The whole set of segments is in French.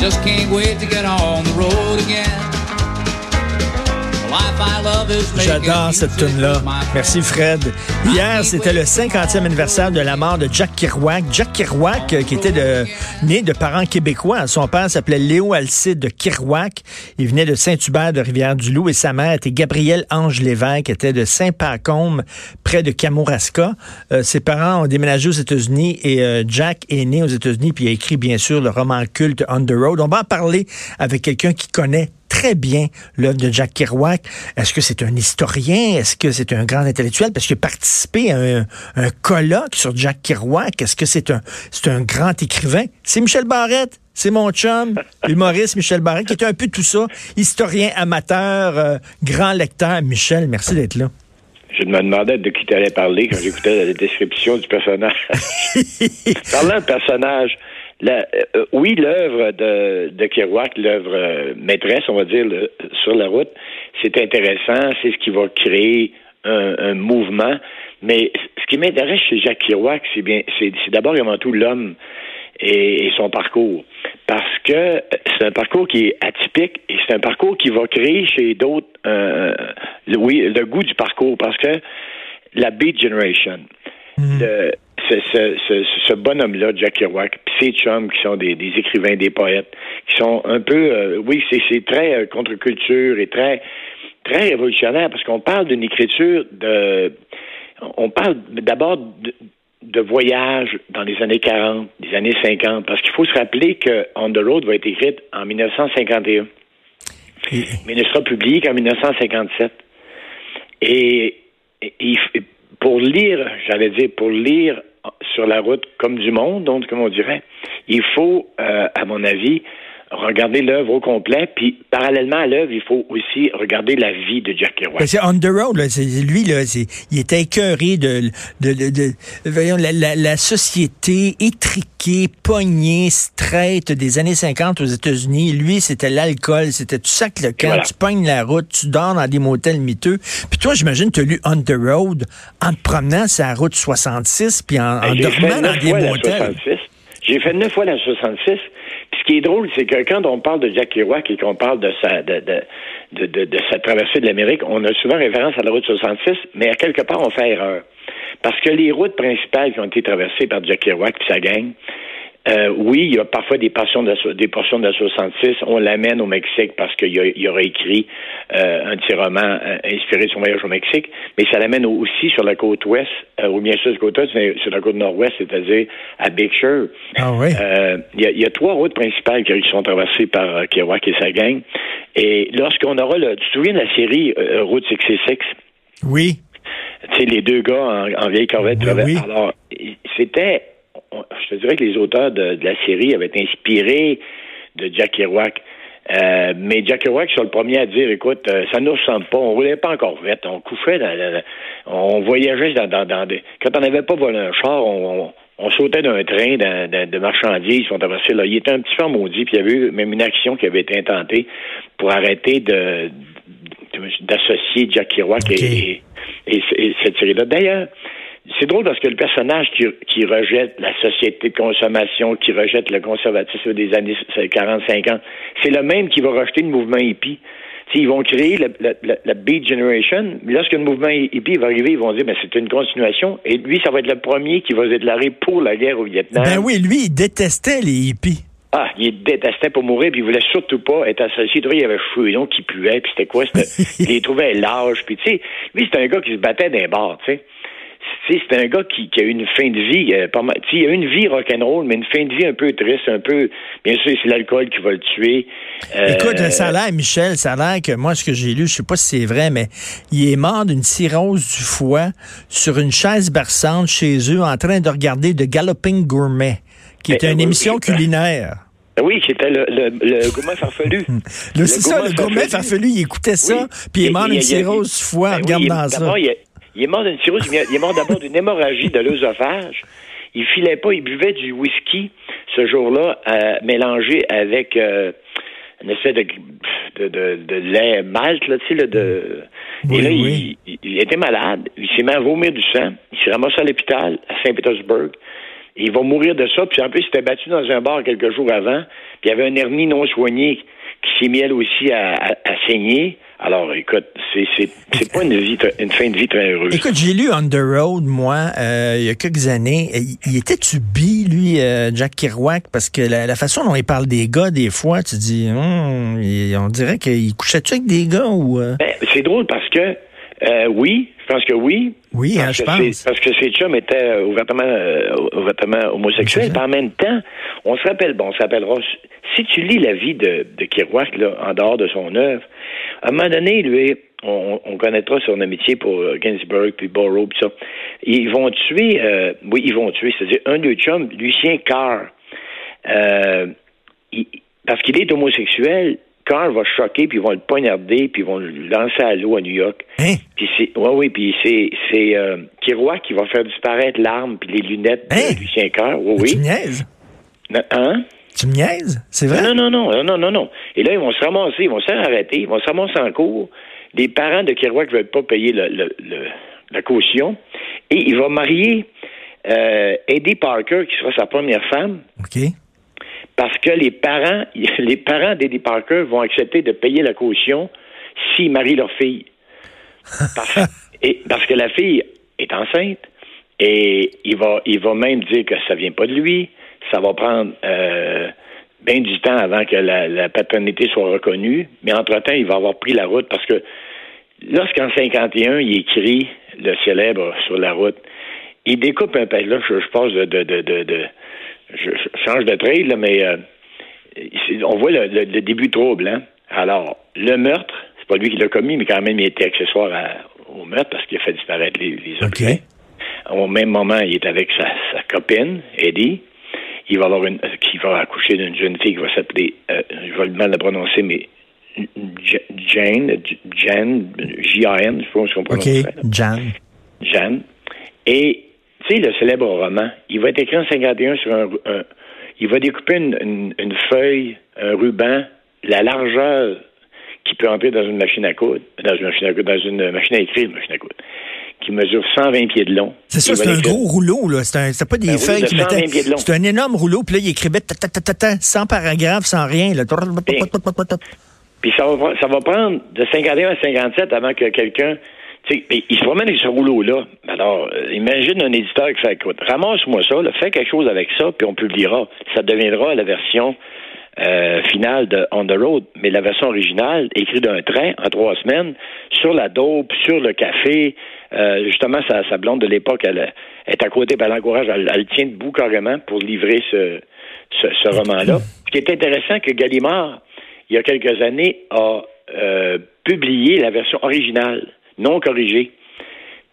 just can't wait to get on the road again. J'adore cette tune-là. Merci, Fred. Hier, c'était le 50e anniversaire de la mort de Jack Kerouac. Jack Kerouac, euh, qui était de, né de parents québécois. Son père s'appelait Léo Alcide de Kerouac. Il venait de Saint-Hubert de Rivière-du-Loup et sa mère était Gabrielle Ange Lévesque, était de Saint-Pacôme, près de Kamouraska. Euh, ses parents ont déménagé aux États-Unis et euh, Jack est né aux États-Unis puis il a écrit, bien sûr, le roman culte On the Road. On va en parler avec quelqu'un qui connaît très bien l'œuvre de Jack Kerouac. Est-ce que c'est un historien? Est-ce que c'est un grand intellectuel? Parce qu'il a participé à un, colloque sur Jack Kerouac. Est-ce que c'est un, c'est un grand écrivain? C'est Michel Barrette. C'est mon chum, humoriste Michel Barrette, qui était un peu tout ça. Historien, amateur, euh, grand lecteur. Michel, merci d'être là. Je me demandais de qui tu allais parler quand j'écoutais la description du personnage. Parlant de personnage, la, euh, oui, l'œuvre de, de Kerouac, l'œuvre euh, maîtresse, on va dire, sur la route, c'est intéressant, c'est ce qui va créer un, mouvement. Mais ce qui m'intéresse chez Jacques Kerouac, c'est bien, c'est, d'abord et avant tout l'homme et, son parcours. Parce que c'est un parcours qui est atypique et c'est un parcours qui va créer chez d'autres, euh, oui, le goût du parcours. Parce que la Beat Generation, mm-hmm ce, ce, bonhomme-là, Jack Kerouac, puis ses chums qui sont des, écrivains, des poètes, qui sont un peu, euh, oui, c'est très euh, contre-culture et très, très révolutionnaire parce qu'on parle d'une écriture de, on parle d'abord de, de voyage dans les années 40, des années 50, parce qu'il faut se rappeler que On the Road va être écrite en 1951. Mais ne sera publié qu'en 1957. Et, et, pour lire, j'allais dire, pour lire sur la route comme du monde, donc comme on dirait. Il faut, euh, à mon avis, regarder l'œuvre au complet, puis parallèlement à l'œuvre, il faut aussi regarder la vie de Jack Kerouac. C'est on the road, là, lui, là, il était écœuré de, de, de, voyons, la, la, la, société étriquée, pognée, straight des années 50 aux États-Unis. Lui, c'était l'alcool, c'était tu sac le camp, tu pognes la route, tu dors dans des motels miteux. Puis toi, j'imagine, tu as lu On the Road en te promenant sur la route 66, puis en, ben, dormant dans des motels. J'ai fait neuf fois la 66 ce qui est drôle, c'est que quand on parle de Jack Kerouac et qu'on parle de sa, de, sa traversée de l'Amérique, on a souvent référence à la route 66, mais à quelque part, on fait erreur. Parce que les routes principales qui ont été traversées par Jack Kerouac et sa gang, euh, oui, il y a parfois des portions de, des portions de la 66. On l'amène au Mexique parce qu'il y, aurait écrit euh, un petit roman euh, inspiré de son voyage au Mexique, mais ça l'amène aussi sur la côte ouest, ou bien sûr sur la côte ouest, sur la côte nord-ouest, c'est-à-dire à Big Sur. Ah oui? Il y, a trois routes principales qui sont traversées par Kerouac et sa gang. Et lorsqu'on aura le, tu te souviens de la série Route 66? Oui. Tu sais, les deux gars en, vieille corvette. Oui, Alors, c'était je te dirais que les auteurs de, la série avaient été inspirés de Jack Kerouac. Euh, mais Jack Kerouac, sont le premier à dire, écoute, euh, ça nous ressemble pas, on roulait pas encore vite, on couchait, dans, on voyageait dans, dans, des... Quand on n'avait pas volé un char, on, sautait d'un train de, marchandises, on traversait là. Il était un petit peu maudit, puis il y avait eu même une action qui avait été intentée pour arrêter de d'associer Jack Kerouac et, cette série-là. D'ailleurs, c'est drôle parce que le personnage qui, rejette la société de consommation, qui rejette le conservatisme des années 40-50, c'est le même qui va rejeter le mouvement hippie. ils vont créer la, Beat Generation, mais lorsque le mouvement hippie va arriver, ils vont dire, mais c'est une continuation, et lui, ça va être le premier qui va se déclarer pour la guerre au Vietnam. Ben oui, lui, il détestait les hippies. Ah, il détestait pour mourir, puis il voulait surtout pas être associé. Il y avait cheveux longs qui puaient, puis c'était quoi? il les trouvait larges, puis tu sais, lui, c'était un gars qui se battait d'un bar, tu sais c'est un gars qui, a eu une fin de vie euh, pas mal. Il a eu une vie rock'n'roll, mais une fin de vie un peu triste, un peu. Bien sûr, c'est l'alcool qui va le tuer. Euh, Écoute, ça a l'air, Michel, ça a l'air que moi, ce que j'ai lu, je sais pas si c'est vrai, mais il est mort d'une cirrhose du foie sur une chaise berçante chez eux en train de regarder The Galloping Gourmet, qui était une émission culinaire. Oui, c'était le, le, gourmet farfelu. c'est ça, le gourmet farfelu, il écoutait ça, puis il est mort d'une cirrhose du foie en ben regardant ça. Il est mort d'une cirrhose, il est mort d'abord d'une hémorragie de l'œsophage. Il filait pas, il buvait du whisky ce jour-là, euh, mélangé avec euh, une espèce de, de, de, lait malt, là, tu sais, de... et là, Il, était malade, il s'est mis à vomir du sang, il s'est ramassé à l'hôpital à Saint-Pétersbourg, Il va mourir de ça. Puis en plus, il s'était battu dans un bar quelques jours avant. Puis il y avait un hernie non soigné qui s'est mis elle aussi à, saigner. Alors, écoute, c'est, c'est, pas une, vie, une fin de vie très heureuse. Écoute, j'ai lu On the Road, moi, euh, il y a quelques années. Il, était-tu bi, lui, euh, Jack Kerouac? Parce que la, façon dont il parle des gars, des fois, tu dis, hum, on dirait qu'il couchait-tu avec des gars ou... Euh? Ben, c'est drôle parce que, oui, je pense que oui. Oui, hein, je pense. Parce que ces chums étaient ouvertement, ouvertement homosexuels. en même temps, on se rappelle, bon, on se rappellera, si tu lis la vie de, de Kerouac, là, en dehors de son œuvre, à un moment donné, lui, on, on connaîtra son amitié pour euh, Ginsberg puis Borrow puis ça. Ils vont tuer, euh, oui, ils vont tuer, c'est-à-dire un de chums, Lucien Carr, euh, parce qu'il est homosexuel. Carr va choquer, puis ils vont le poignarder, puis ils vont le lancer à l'eau à New York. Hein? Puis c'est, ouais, oui, puis c'est, c'est euh, qui va faire disparaître l'arme puis les lunettes de hein? Lucien Carr. Oui, oui. Hein? Tu me niaises? C'est vrai? Non, non, non, non, non, non. Et là, ils vont se ramasser, ils vont se faire arrêter, ils vont se ramasser en cours. Les parents de Kerouac ne veulent pas payer le, la caution. Et il va marier euh, Eddie Parker, qui sera sa première femme. OK. Parce que les parents, les parents d'Eddie Parker vont accepter de payer la caution s'ils marient leur fille. Parce, et, parce que la fille est enceinte. Et il va, il va même dire que ça vient pas de lui ça va prendre euh, bien du temps avant que la, paternité soit reconnue, mais entre-temps, il va avoir pris la route parce que lorsqu'en 51, il écrit le célèbre sur la route, il découpe un peu, là, je, passe de, de, de, je, change de trail, là, mais euh, on voit le, début trouble, hein? Alors, le meurtre, c'est pas lui qui l'a commis, mais quand même, il était accessoire au meurtre parce qu'il a fait disparaître les, les objets. Au même moment, il est avec sa, sa copine, Eddie il va avoir une, euh, qui va accoucher d'une jeune fille qui va s'appeler, euh, je vais le mal la prononcer, mais Jane, Jan, J-A-N, je pense qu'on prononce OK, Jan. Jan. Et, tu sais, le célèbre roman, il va être écrit en 51 sur un, il va découper une, une, feuille, un ruban, la largeur qui peut entrer dans une machine à coudre, dans une machine à coudre, dans une machine à écrire, une machine à coudre qui mesure 120 pieds de long. C'est ça, c'est un gros rouleau, là. C'est pas des ben feuilles qui mettaient. C'est un énorme rouleau, puis là, il écrivait ta, ta, ta, ta, sans paragraphe, sans rien. Là. Puis ça va, ça va prendre de 51 à 57 avant que quelqu'un. Il se promène avec ce rouleau-là. Alors, euh, imagine un éditeur qui fait écoute, ramasse-moi ça, là, fais quelque chose avec ça, puis on publiera. Ça deviendra la version euh, finale de On the Road, mais la version originale, écrite d'un train en trois semaines, sur la dope, sur le café. Euh, justement, sa, blonde de l'époque, elle, est à côté, puis elle encourage, elle, elle tient debout carrément pour livrer ce, ce, roman-là. Ce qui est intéressant, que Gallimard, il y a quelques années, a euh, publié la version originale, non corrigée.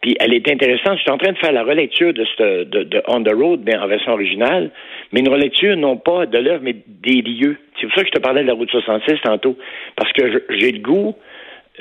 Puis elle est intéressante. Je suis en train de faire la relecture de, ce, de, On the Road, mais en version originale, mais une relecture non pas de l'œuvre, mais des lieux. C'est pour ça que je te parlais de la route 66 tantôt, parce que j'ai le goût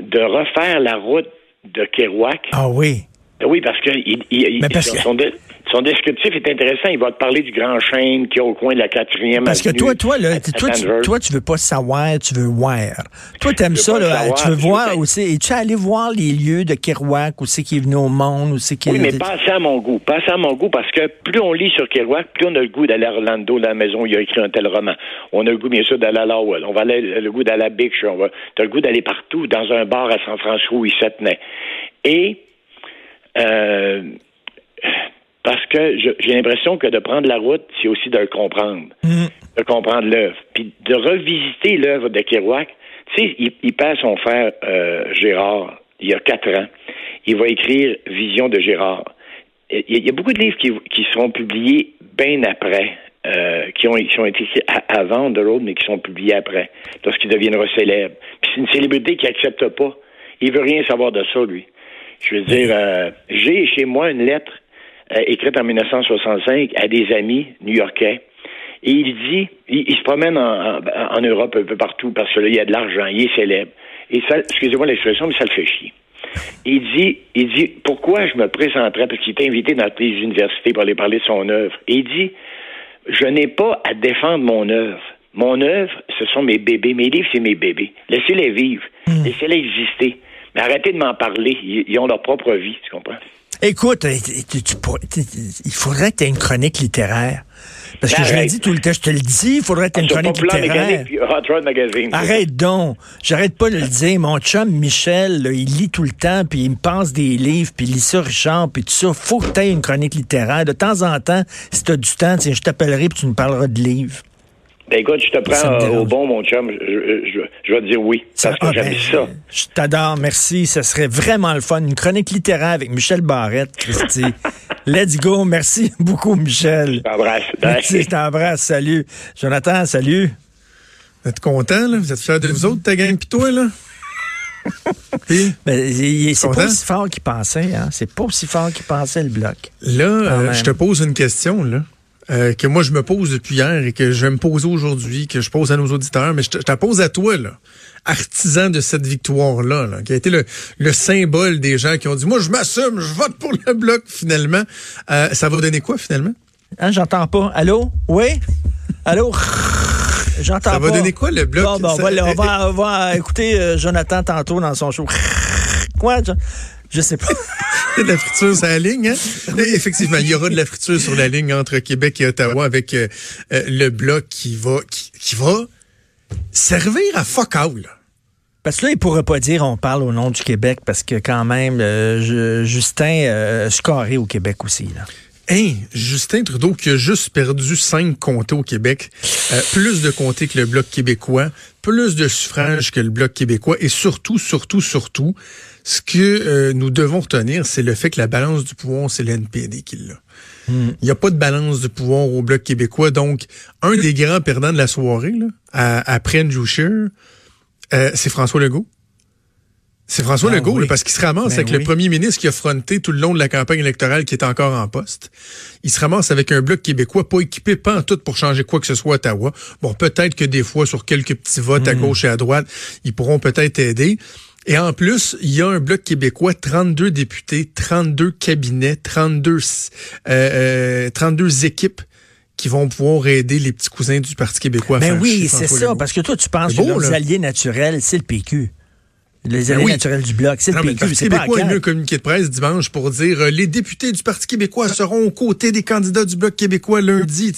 de refaire la route de Kerouac. Ah oui. Oui, parce que, il, il, son, son descriptif est intéressant. Il va te parler du grand chêne qui est au coin de la quatrième Parce que toi, toi, là, toi, tu, toi, tu veux pas savoir, tu veux voir. Toi, tu aimes ça, là, tu veux voir aussi. Et tu es allé voir les lieux de Kerouac, où c'est qui est venu au monde, où c'est qui Oui, mais pas à mon goût. Pas à mon goût, parce que plus on lit sur Kerouac, plus on a le goût d'aller à Orlando, la maison où il a écrit un tel roman. On a le goût, bien sûr, d'aller à Lowell. On va aller le goût d'aller à Big Show. Tu as le goût d'aller partout, dans un bar à San Francisco où il se tenait. Et, euh, parce que j'ai l'impression que de prendre la route, c'est aussi de le comprendre, mm. de comprendre l'œuvre, puis de revisiter l'œuvre de Kerouac. Tu sais, il, il perd son frère euh, Gérard il y a quatre ans. Il va écrire Vision de Gérard. Il y a beaucoup de livres qui, qui seront publiés bien après, euh, qui, ont, qui ont été écrits avant The Road, mais qui sont publiés après, lorsqu'il deviendra célèbre. Puis c'est une célébrité qui accepte pas. Il veut rien savoir de ça, lui. Je veux dire, euh, j'ai chez moi une lettre euh, écrite en 1965 à des amis new-yorkais. Et il dit, il, se promène en, en, Europe un peu partout parce que là, il y a de l'argent, il est célèbre. Et ça, excusez-moi l'expression, mais ça le fait chier. Il dit, il dit, pourquoi je me présenterais, parce qu'il est invité dans les universités pour aller parler de son œuvre. Et il dit, je n'ai pas à défendre mon œuvre. Mon œuvre, ce sont mes bébés. Mes livres, c'est mes bébés. Laissez-les vivre. Hmm. Laissez-les exister. Mais arrêtez de m'en parler. Ils, ont leur propre vie, tu comprends? Écoute, euh, tu- tu pourrais- tu- il faudrait que tu aies une chronique littéraire. Parce que je le dis tout le temps, je te le dis, il faudrait que tu aies une Sur chronique littéraire. Hot Magazine. Arrête donc. J'arrête pas de le dire. Mon chum Michel, là, il lit tout le temps, puis il me passe des livres, puis il lit ça, Richard, puis tout ça. Faut que tu aies une chronique littéraire. De temps en temps, si tu as du temps, tiens, je t'appellerai, puis tu nous parleras de livres. Ben écoute, je te Ça prends euh, au bon, mon chum. Je, je- je- je vais te dire oui. Parce que ah, j'aime ben, ça. Je t'adore, merci. Ce serait vraiment le fun. Une chronique littéraire avec Michel Barrette, Christy. Let's go. Merci beaucoup, Michel. Je t'embrasse. Merci, je t'embrasse. Salut. Jonathan, salut. Vous êtes content, là? Vous êtes fiers de vous autres, ta gang, pis toi, là? Puis, Ben, il- c'est pas aussi fort qu'il pensait. Hein? C'est pas aussi fort qu'il pensait, le bloc. là, euh, je te pose une question, là. Euh, que moi je me pose depuis hier et que je vais me poser aujourd'hui, que je pose à nos auditeurs, mais je te, je te la pose à toi, là, artisan de cette victoire-là, là, qui a été le, le symbole des gens qui ont dit Moi je m'assume, je vote pour le bloc finalement. Euh, ça va donner quoi finalement? Hein, j'entends pas. Allô? Oui? Allô? J'entends Ça pas. va donner quoi le bloc? Bon, ben, on, Ça- va, le- on va- on va écouter euh, Jonathan tantôt dans son show. Quoi? Je, je sais pas. De la friture sur la ligne, hein? Effectivement, il y aura de la friture sur la ligne entre Québec et Ottawa avec euh, euh, le bloc qui va qui, va servir à fuck all. Parce que là, il pourrait pas dire on parle au nom du Québec parce que quand même, euh, je- Justin euh, au Québec aussi. Là. Hein, Justin Trudeau qui a juste perdu cinq comtés au Québec, euh, plus de comtés que le Bloc québécois, plus de suffrages que le Bloc québécois, et surtout, surtout, surtout, ce que euh, nous devons retenir, c'est le fait que la balance du pouvoir, c'est l'NPD qui l'a. Il n'y a pas de balance de pouvoir au Bloc québécois, donc un des grands perdants de la soirée, là, à- après Andrew Scheer, euh, c'est François Legault. C'est François Ah Legault, oui. là, parce qu'il se ramasse Ben avec oui. le premier ministre qui a fronté tout le long de la campagne électorale qui est encore en poste. Il se ramasse avec un bloc québécois pas équipé, pas en tout pour changer quoi que ce soit à Ottawa. Bon, peut-être que des fois, sur quelques petits votes Hmm. à gauche et à droite, ils pourront peut-être aider. Et en plus, il y a un bloc québécois, 32 députés, 32 cabinets, 32, euh, euh, 32 équipes qui vont pouvoir aider les petits cousins du Parti québécois à Ben faire oui, c'est ça. Legault. Parce que toi, tu penses que leurs là. alliés naturels, c'est le PQ. Les Ben alliés oui. naturels du Bloc, c'est le mais le PQ. Parti pas québécois a CAQ. communiqué de presse dimanche pour dire euh, les députés du Parti québécois seront aux côtés des candidats du Bloc québécois lundi.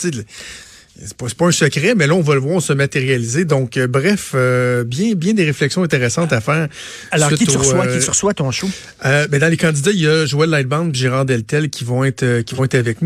C'est pas, pas un secret, mais là, on va le voir se matérialiser. Donc, euh, bref, euh, bien, bien des réflexions intéressantes à faire. Alors, qui tu reçois, euh, qui tu reçois ton show? euh, ben, dans les candidats, il y a Joël Lightband et Gérard Deltel qui vont être, euh, qui vont être avec nous.